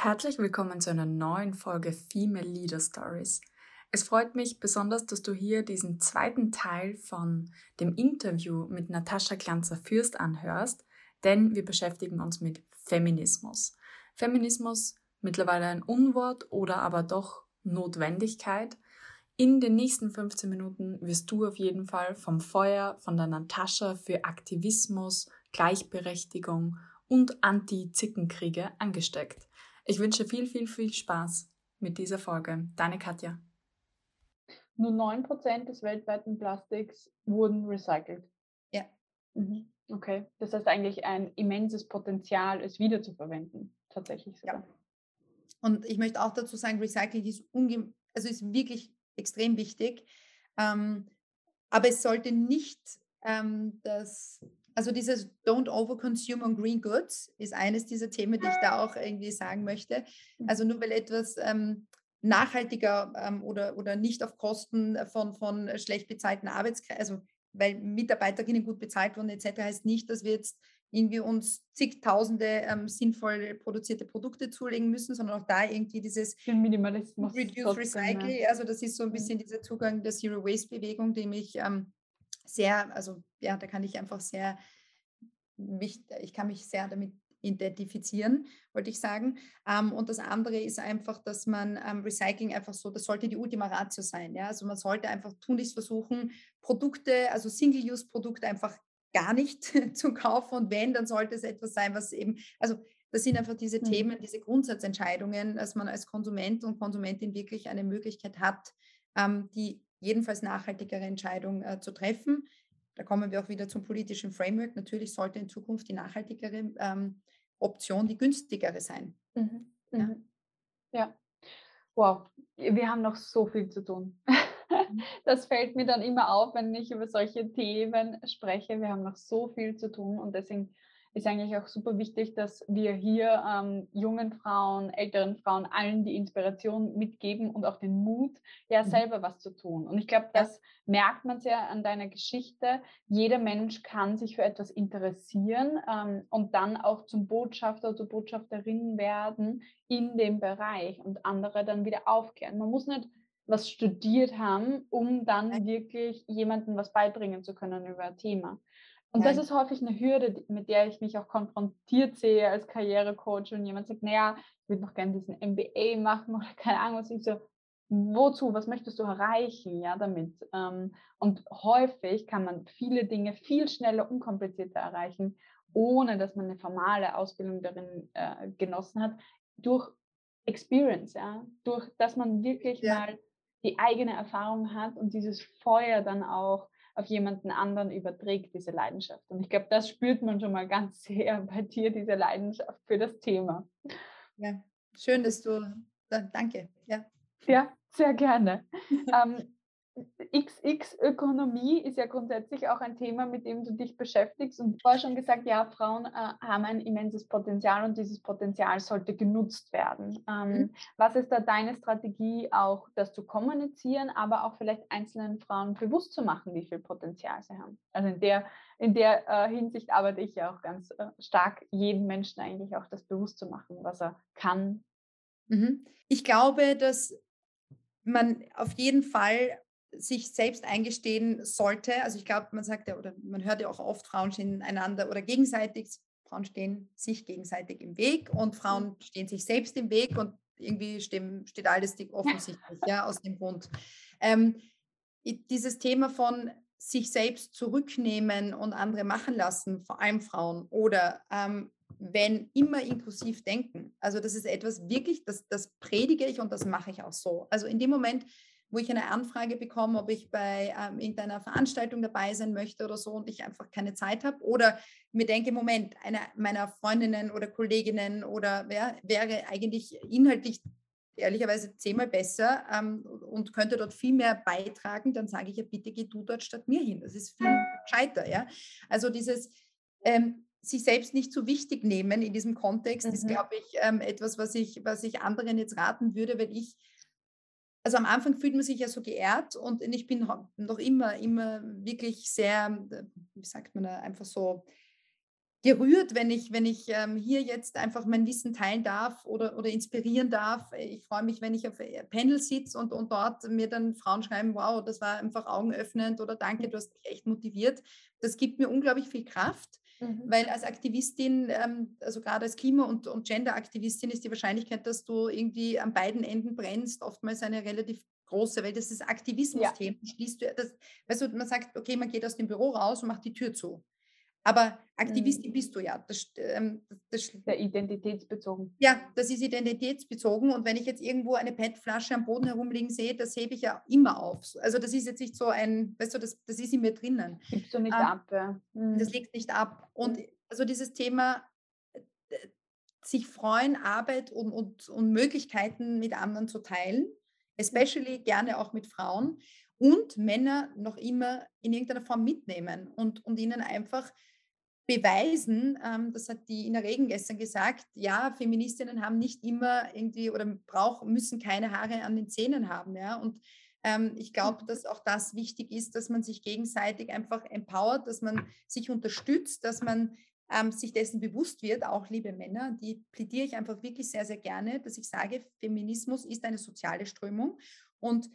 Herzlich willkommen zu einer neuen Folge Female Leader Stories. Es freut mich besonders, dass du hier diesen zweiten Teil von dem Interview mit Natascha Glanzer-Fürst anhörst, denn wir beschäftigen uns mit Feminismus. Feminismus mittlerweile ein Unwort oder aber doch Notwendigkeit. In den nächsten 15 Minuten wirst du auf jeden Fall vom Feuer von der Natascha für Aktivismus, Gleichberechtigung und Anti-Zickenkriege angesteckt. Ich wünsche viel, viel, viel Spaß mit dieser Folge. Deine Katja. Nur 9% des weltweiten Plastiks wurden recycelt. Ja. Mhm. Okay. Das heißt eigentlich ein immenses Potenzial, es wiederzuverwenden. Tatsächlich sogar. Ja. Und ich möchte auch dazu sagen, Recycling ist, also ist wirklich extrem wichtig. Ähm, aber es sollte nicht ähm, das also dieses Don't overconsume on green goods ist eines dieser Themen, die ich da auch irgendwie sagen möchte. Mhm. Also nur weil etwas ähm, nachhaltiger ähm, oder, oder nicht auf Kosten von, von schlecht bezahlten Arbeitskräften, also weil Mitarbeiterinnen gut bezahlt wurden etc., heißt nicht, dass wir jetzt irgendwie uns zigtausende ähm, sinnvoll produzierte Produkte zulegen müssen, sondern auch da irgendwie dieses Minimalismus. Reduce, Recycle, also das ist so ein mhm. bisschen dieser Zugang der Zero Waste Bewegung, dem ich ähm, sehr, also ja, da kann ich einfach sehr, mich, ich kann mich sehr damit identifizieren, wollte ich sagen. Ähm, und das andere ist einfach, dass man ähm, Recycling einfach so, das sollte die Ultima Ratio sein. Ja? Also man sollte einfach tunlichst versuchen, Produkte, also Single-Use-Produkte einfach gar nicht zu kaufen. Und wenn, dann sollte es etwas sein, was eben, also das sind einfach diese mhm. Themen, diese Grundsatzentscheidungen, dass man als Konsument und Konsumentin wirklich eine Möglichkeit hat, ähm, die jedenfalls nachhaltigere Entscheidung äh, zu treffen. Da kommen wir auch wieder zum politischen Framework. Natürlich sollte in Zukunft die nachhaltigere ähm, Option die günstigere sein. Mhm. Ja. Mhm. ja. Wow, wir haben noch so viel zu tun. Mhm. Das fällt mir dann immer auf, wenn ich über solche Themen spreche. Wir haben noch so viel zu tun und deswegen ist eigentlich auch super wichtig, dass wir hier ähm, jungen Frauen, älteren Frauen, allen die Inspiration mitgeben und auch den Mut, ja mhm. selber was zu tun. Und ich glaube, das merkt man sehr an deiner Geschichte. Jeder Mensch kann sich für etwas interessieren ähm, und dann auch zum Botschafter, zur Botschafterin werden in dem Bereich und andere dann wieder aufklären. Man muss nicht was studiert haben, um dann wirklich jemandem was beibringen zu können über ein Thema. Und Nein. das ist häufig eine Hürde, mit der ich mich auch konfrontiert sehe als Karrierecoach und jemand sagt, naja, ich würde noch gerne diesen MBA machen oder keine Ahnung was. Ich so, wozu, was möchtest du erreichen, ja, damit? Ähm, und häufig kann man viele Dinge viel schneller, unkomplizierter erreichen, ohne dass man eine formale Ausbildung darin äh, genossen hat, durch Experience, ja, durch, dass man wirklich ja. mal die eigene Erfahrung hat und dieses Feuer dann auch auf jemanden anderen überträgt, diese Leidenschaft. Und ich glaube, das spürt man schon mal ganz sehr bei dir, diese Leidenschaft für das Thema. Ja, schön, dass du, danke. Ja, ja sehr gerne. ähm, XX-Ökonomie ist ja grundsätzlich auch ein Thema, mit dem du dich beschäftigst. Und vorher schon gesagt, ja, Frauen äh, haben ein immenses Potenzial und dieses Potenzial sollte genutzt werden. Ähm, mhm. Was ist da deine Strategie, auch das zu kommunizieren, aber auch vielleicht einzelnen Frauen bewusst zu machen, wie viel Potenzial sie haben? Also in der, in der äh, Hinsicht arbeite ich ja auch ganz äh, stark, jedem Menschen eigentlich auch das bewusst zu machen, was er kann. Mhm. Ich glaube, dass man auf jeden Fall sich selbst eingestehen sollte. Also ich glaube, man sagt ja, oder man hört ja auch oft, Frauen stehen einander oder gegenseitig, Frauen stehen sich gegenseitig im Weg und Frauen stehen sich selbst im Weg und irgendwie steht alles offensichtlich, ja, aus dem Grund. Ähm, dieses Thema von sich selbst zurücknehmen und andere machen lassen, vor allem Frauen, oder ähm, wenn immer inklusiv denken. Also das ist etwas wirklich, das, das predige ich und das mache ich auch so. Also in dem Moment, wo ich eine Anfrage bekomme, ob ich bei ähm, irgendeiner Veranstaltung dabei sein möchte oder so und ich einfach keine Zeit habe. Oder mir denke, Moment, eine meiner Freundinnen oder Kolleginnen oder wer wäre eigentlich inhaltlich ehrlicherweise zehnmal besser ähm, und könnte dort viel mehr beitragen, dann sage ich ja, bitte geh du dort statt mir hin. Das ist viel gescheiter. Ja? Also dieses ähm, sich selbst nicht zu wichtig nehmen in diesem Kontext mhm. ist, glaube ich, ähm, etwas, was ich, was ich anderen jetzt raten würde, weil ich also am Anfang fühlt man sich ja so geehrt und ich bin noch immer, immer wirklich sehr, wie sagt man da, einfach so gerührt, wenn ich, wenn ich ähm, hier jetzt einfach mein Wissen teilen darf oder, oder inspirieren darf. Ich freue mich, wenn ich auf äh, Panel sitze und, und dort mir dann Frauen schreiben, wow, das war einfach augenöffnend oder danke, du hast mich echt motiviert. Das gibt mir unglaublich viel Kraft. Mhm. Weil als Aktivistin, ähm, also gerade als Klima- und, und Gender-Aktivistin, ist die Wahrscheinlichkeit, dass du irgendwie an beiden Enden brennst, oftmals eine relativ große, weil das ist Aktivismus-Thema. Ja. Schließt du, das, weißt du, man sagt, okay, man geht aus dem Büro raus und macht die Tür zu. Aber Aktivistin mhm. bist du ja. Das, ähm, das, Der identitätsbezogen. Ja, das ist identitätsbezogen. Und wenn ich jetzt irgendwo eine PET-Flasche am Boden herumliegen sehe, das hebe ich ja immer auf. Also das ist jetzt nicht so ein, weißt du, das, das ist in mir drinnen. Gibst du nicht ähm, ab, ja. Mhm. Das liegt nicht ab. Und mhm. also dieses Thema äh, sich freuen, Arbeit und, und, und Möglichkeiten mit anderen zu teilen, especially gerne auch mit Frauen und Männer noch immer in irgendeiner Form mitnehmen und, und ihnen einfach beweisen, ähm, das hat die Ina Regen gestern gesagt, ja, Feministinnen haben nicht immer irgendwie oder brauchen, müssen keine Haare an den Zähnen haben. Ja? Und ähm, ich glaube, dass auch das wichtig ist, dass man sich gegenseitig einfach empowert, dass man sich unterstützt, dass man ähm, sich dessen bewusst wird, auch liebe Männer, die plädiere ich einfach wirklich sehr, sehr gerne, dass ich sage, Feminismus ist eine soziale Strömung und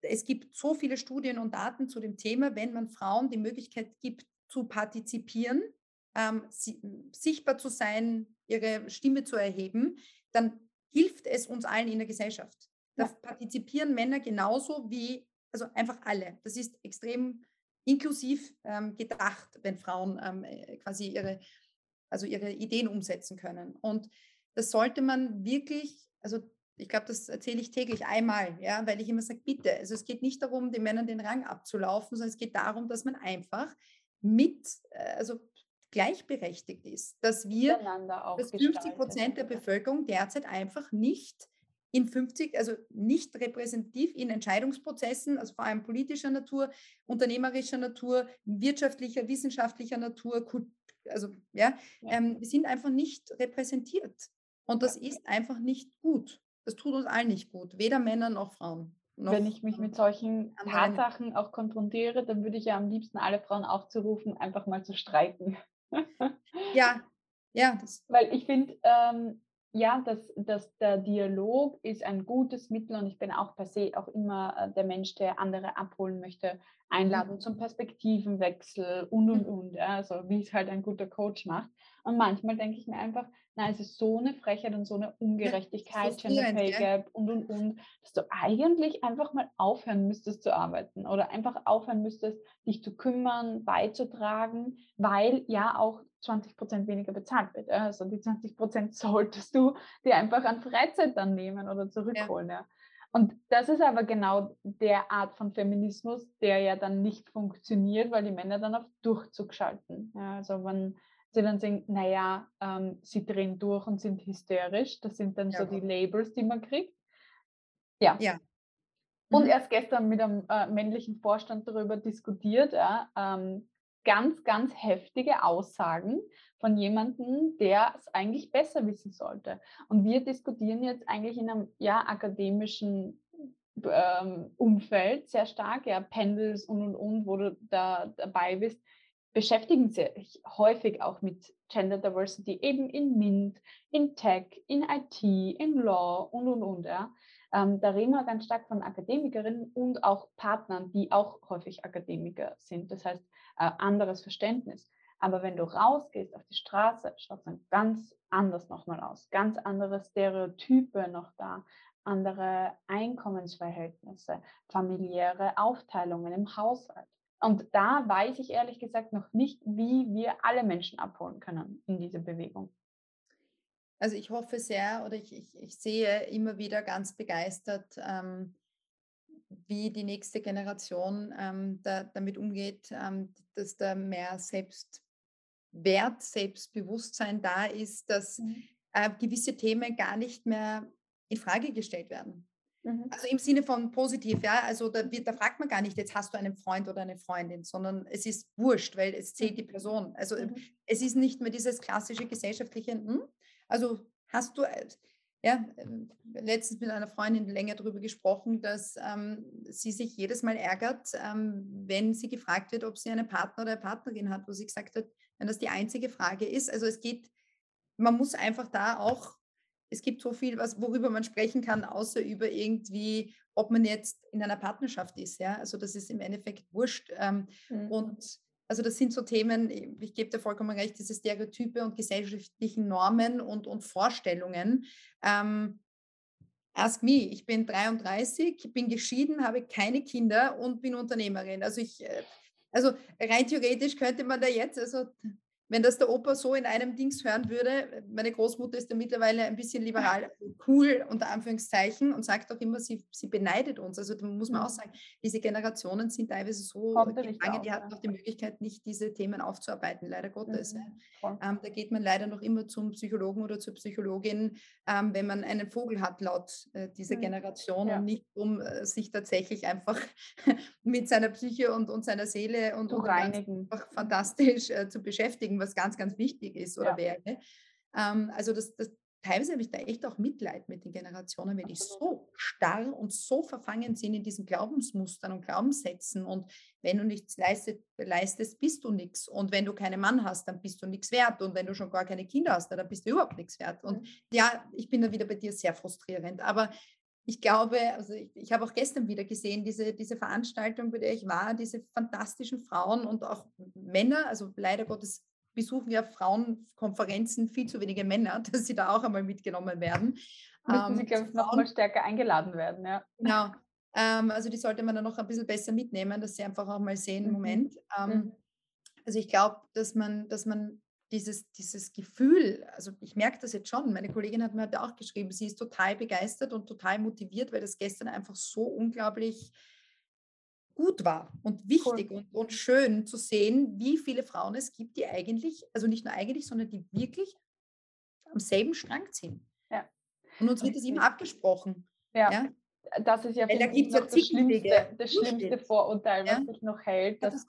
es gibt so viele Studien und Daten zu dem Thema, wenn man Frauen die Möglichkeit gibt, zu partizipieren, ähm, sichtbar zu sein, ihre Stimme zu erheben, dann hilft es uns allen in der Gesellschaft. Da ja. partizipieren Männer genauso wie, also einfach alle. Das ist extrem inklusiv ähm, gedacht, wenn Frauen ähm, äh, quasi ihre, also ihre Ideen umsetzen können. Und das sollte man wirklich, also ich glaube, das erzähle ich täglich einmal, ja, weil ich immer sage, bitte, also es geht nicht darum, den Männern den Rang abzulaufen, sondern es geht darum, dass man einfach mit, äh, also gleichberechtigt ist, dass wir, dass 50 Prozent der Bevölkerung derzeit einfach nicht in 50, also nicht repräsentativ in Entscheidungsprozessen, also vor allem politischer Natur, unternehmerischer Natur, wirtschaftlicher, wissenschaftlicher Natur, also ja, ja. Ähm, wir sind einfach nicht repräsentiert. Und das ja. ist einfach nicht gut. Das tut uns allen nicht gut, weder Männer noch Frauen. Noch Wenn ich mich mit solchen Tatsachen auch konfrontiere, dann würde ich ja am liebsten alle Frauen aufzurufen, einfach mal zu streiken. Ja, ja. Weil ich finde, ähm, ja, dass, dass der Dialog ist ein gutes Mittel und ich bin auch per se auch immer äh, der Mensch, der andere abholen möchte, einladen mhm. zum Perspektivenwechsel und und mhm. und, ja, also wie es halt ein guter Coach macht. Und manchmal denke ich mir einfach, na, es ist so eine Frechheit und so eine Ungerechtigkeit, ja, Gender Pay Gap und und und, dass du eigentlich einfach mal aufhören müsstest zu arbeiten oder einfach aufhören müsstest, dich zu kümmern, beizutragen, weil ja auch 20 Prozent weniger bezahlt wird. Also die 20 Prozent solltest du dir einfach an Freizeit dann nehmen oder zurückholen. Ja. ja. Und das ist aber genau der Art von Feminismus, der ja dann nicht funktioniert, weil die Männer dann auf Durchzug schalten. Ja, also wenn sie dann sagen, naja, ähm, sie drehen durch und sind hysterisch, das sind dann ja, so die Labels, die man kriegt. Ja. ja. Und mhm. erst gestern mit einem äh, männlichen Vorstand darüber diskutiert, ja, ähm, ganz, ganz heftige Aussagen von jemandem, der es eigentlich besser wissen sollte. Und wir diskutieren jetzt eigentlich in einem ja, akademischen ähm, Umfeld sehr stark, ja, Pendels und und und, wo du da dabei bist, beschäftigen sich häufig auch mit Gender Diversity eben in MINT, in Tech, in IT, in Law und und und. Ja. Ähm, da reden wir ganz stark von Akademikerinnen und auch Partnern, die auch häufig Akademiker sind. Das heißt, äh, anderes Verständnis. Aber wenn du rausgehst auf die Straße, schaut es dann ganz anders nochmal aus. Ganz andere Stereotype noch da, andere Einkommensverhältnisse, familiäre Aufteilungen im Haushalt. Und da weiß ich ehrlich gesagt noch nicht, wie wir alle Menschen abholen können in dieser Bewegung. Also ich hoffe sehr oder ich, ich, ich sehe immer wieder ganz begeistert, ähm, wie die nächste Generation ähm, da, damit umgeht, ähm, dass da mehr Selbstwert, Selbstbewusstsein da ist, dass mhm. äh, gewisse Themen gar nicht mehr in Frage gestellt werden. Mhm. Also im Sinne von positiv, ja. Also da, da, fragt man gar nicht, jetzt hast du einen Freund oder eine Freundin, sondern es ist wurscht, weil es zählt die. Person. Also mhm. es ist nicht mehr dieses klassische gesellschaftliche, hm? Also hast du, ja, ähm, letztens mit einer Freundin länger darüber gesprochen, dass ähm, sie sich jedes Mal ärgert, ähm, wenn sie gefragt wird, ob sie einen Partner oder eine Partnerin hat, wo sie gesagt hat, wenn das die einzige Frage ist. Also es geht, man muss einfach da auch, es gibt so viel, was, worüber man sprechen kann, außer über irgendwie, ob man jetzt in einer Partnerschaft ist. Ja? Also das ist im Endeffekt wurscht. Ähm, mhm. Und also das sind so Themen, ich gebe dir vollkommen recht, diese Stereotype und gesellschaftlichen Normen und, und Vorstellungen. Ähm, ask me, ich bin 33, bin geschieden, habe keine Kinder und bin Unternehmerin. Also ich, äh, also rein theoretisch könnte man da jetzt, also wenn das der Opa so in einem Dings hören würde, meine Großmutter ist ja mittlerweile ein bisschen liberal, cool unter Anführungszeichen und sagt auch immer, sie, sie beneidet uns. Also da muss man auch mhm. sagen, diese Generationen sind teilweise so lange, die hatten noch die Möglichkeit, nicht diese Themen aufzuarbeiten, leider Gottes. Mhm. Ähm, da geht man leider noch immer zum Psychologen oder zur Psychologin, ähm, wenn man einen Vogel hat, laut äh, dieser mhm. Generation ja. und nicht um äh, sich tatsächlich einfach mit seiner Psyche und, und seiner Seele und, und einfach fantastisch äh, zu beschäftigen was ganz, ganz wichtig ist oder ja. wäre. Ähm, also das, das, teilweise habe ich da echt auch Mitleid mit den Generationen, wenn die so starr und so verfangen sind in diesen Glaubensmustern und Glaubenssätzen und wenn du nichts leistet, leistest, bist du nichts und wenn du keinen Mann hast, dann bist du nichts wert und wenn du schon gar keine Kinder hast, dann bist du überhaupt nichts wert. Und mhm. ja, ich bin da wieder bei dir sehr frustrierend, aber ich glaube, also ich, ich habe auch gestern wieder gesehen, diese, diese Veranstaltung, bei der ich war, diese fantastischen Frauen und auch Männer, also leider Gottes besuchen ja Frauenkonferenzen viel zu wenige Männer, dass sie da auch einmal mitgenommen werden. Müssen ähm, sie, glaube ich, noch mal stärker eingeladen werden, ja. Genau. Ähm, also die sollte man dann noch ein bisschen besser mitnehmen, dass sie einfach auch mal sehen, mhm. Moment. Ähm, mhm. Also ich glaube, dass man, dass man dieses, dieses Gefühl, also ich merke das jetzt schon, meine Kollegin hat mir heute auch geschrieben, sie ist total begeistert und total motiviert, weil das gestern einfach so unglaublich gut war und wichtig cool. und, und schön zu sehen, wie viele Frauen es gibt, die eigentlich, also nicht nur eigentlich, sondern die wirklich am selben Strang ziehen. Ja. Und uns wird es eben abgesprochen. Ja. ja? Das ist ja, da gibt's ja das, schlimmste, das schlimmste Vorurteil, was ja? sich noch hält, dass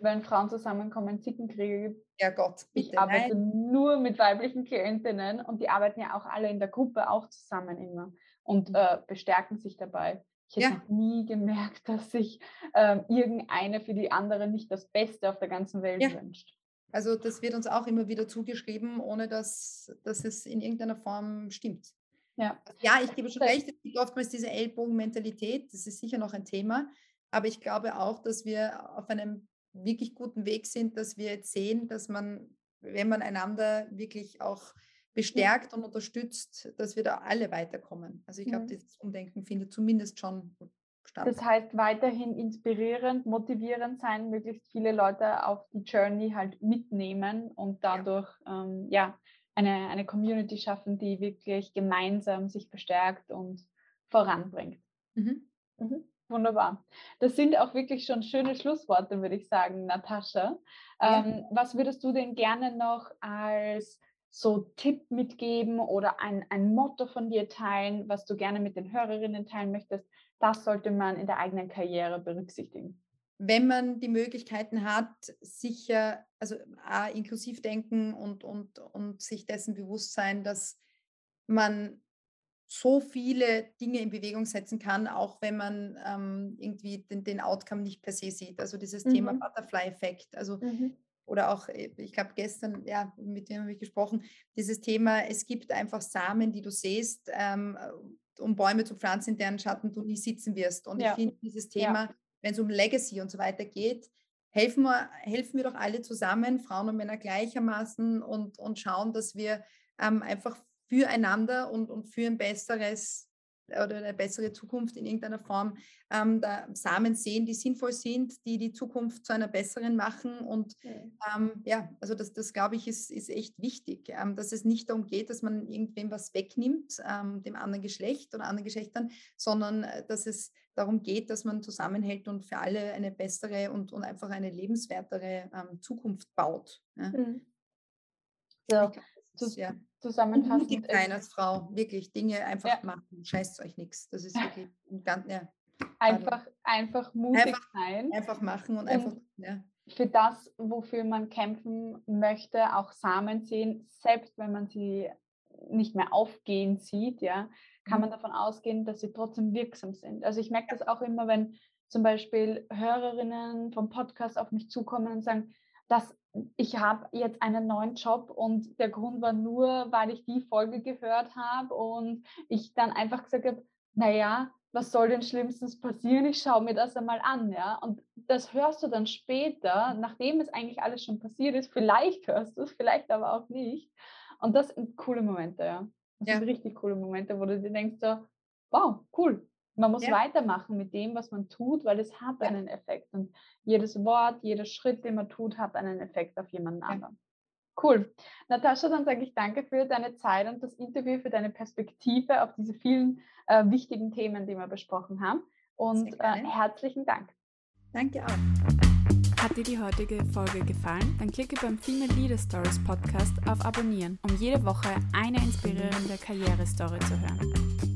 wenn Frauen zusammenkommen, Zickenkriege gibt. Ja Gott, bitte, Ich arbeite nein. nur mit weiblichen Klientinnen und die arbeiten ja auch alle in der Gruppe auch zusammen immer und mhm. äh, bestärken sich dabei. Ich hätte ja. noch nie gemerkt, dass sich ähm, irgendeine für die andere nicht das Beste auf der ganzen Welt ja. wünscht. Also das wird uns auch immer wieder zugeschrieben, ohne dass, dass es in irgendeiner Form stimmt. Ja, ja ich gebe schon recht, es gibt oftmals diese Ellbogenmentalität, das ist sicher noch ein Thema, aber ich glaube auch, dass wir auf einem wirklich guten Weg sind, dass wir jetzt sehen, dass man, wenn man einander wirklich auch bestärkt und unterstützt, dass wir da alle weiterkommen. Also ich glaube, mhm. dieses Umdenken findet zumindest schon statt. Das heißt, weiterhin inspirierend, motivierend sein, möglichst viele Leute auf die Journey halt mitnehmen und dadurch ja, ähm, ja eine, eine Community schaffen, die wirklich gemeinsam sich bestärkt und voranbringt. Mhm. Mhm. Wunderbar. Das sind auch wirklich schon schöne Schlussworte, würde ich sagen, Natascha. Ja. Ähm, was würdest du denn gerne noch als so Tipp mitgeben oder ein, ein Motto von dir teilen, was du gerne mit den Hörerinnen teilen möchtest? Das sollte man in der eigenen Karriere berücksichtigen. Wenn man die Möglichkeiten hat, sicher, also A, inklusiv denken und, und, und sich dessen bewusst sein, dass man so viele Dinge in Bewegung setzen kann, auch wenn man ähm, irgendwie den, den Outcome nicht per se sieht. Also dieses mhm. Thema Butterfly-Effekt. Also mhm oder auch, äh, ich glaube, gestern, ja, mit dem habe ich gesprochen, dieses Thema, es gibt einfach Samen, die du siehst, ähm, äh, um Bäume zu pflanzen, in deren Schatten du nie sitzen wirst. Und ja. ich finde dieses Thema, ja. wenn es um Legacy und so weiter geht, helfen wir, helfen wir doch alle zusammen, Frauen und Männer gleichermaßen und, und schauen, dass wir ähm, einfach füreinander und, und für ein besseres oder eine bessere Zukunft in irgendeiner Form ähm, da Samen sehen, die sinnvoll sind, die die Zukunft zu einer besseren machen. Und ähm, ja, also das, das glaube ich, ist, ist echt wichtig, ähm, dass es nicht darum geht, dass man irgendwem was wegnimmt, ähm, dem anderen Geschlecht oder anderen Geschlechtern, sondern äh, dass es darum geht, dass man zusammenhält und für alle eine bessere und, und einfach eine lebenswertere ähm, Zukunft baut. Ja. Mhm. Ja. Glaub, ja zusammenfassend mutig sein als Frau, wirklich Dinge einfach ja. machen, scheißt euch nichts. Das ist wirklich ganz, ja. Einfach, einfach mutig einfach, sein. Einfach machen und, und einfach, ja. Für das, wofür man kämpfen möchte, auch Samen sehen, selbst wenn man sie nicht mehr aufgehen sieht, ja, kann man mhm. davon ausgehen, dass sie trotzdem wirksam sind. Also ich merke das auch immer, wenn zum Beispiel Hörerinnen vom Podcast auf mich zukommen und sagen, dass ich habe jetzt einen neuen Job und der Grund war nur, weil ich die Folge gehört habe und ich dann einfach gesagt habe, naja, was soll denn schlimmstens passieren? Ich schaue mir das einmal an, ja. Und das hörst du dann später, nachdem es eigentlich alles schon passiert ist. Vielleicht hörst du es, vielleicht aber auch nicht. Und das sind coole Momente, ja. Das ja. sind richtig coole Momente, wo du dir denkst, so, wow, cool. Man muss ja. weitermachen mit dem, was man tut, weil es hat ja. einen Effekt. Und jedes Wort, jeder Schritt, den man tut, hat einen Effekt auf jemanden anderen. Cool. Natascha, dann sage ich danke für deine Zeit und das Interview, für deine Perspektive auf diese vielen äh, wichtigen Themen, die wir besprochen haben. Und äh, herzlichen Dank. Danke auch. Hat dir die heutige Folge gefallen? Dann klicke beim Female Leader Stories Podcast auf Abonnieren, um jede Woche eine inspirierende Karrierestory zu hören.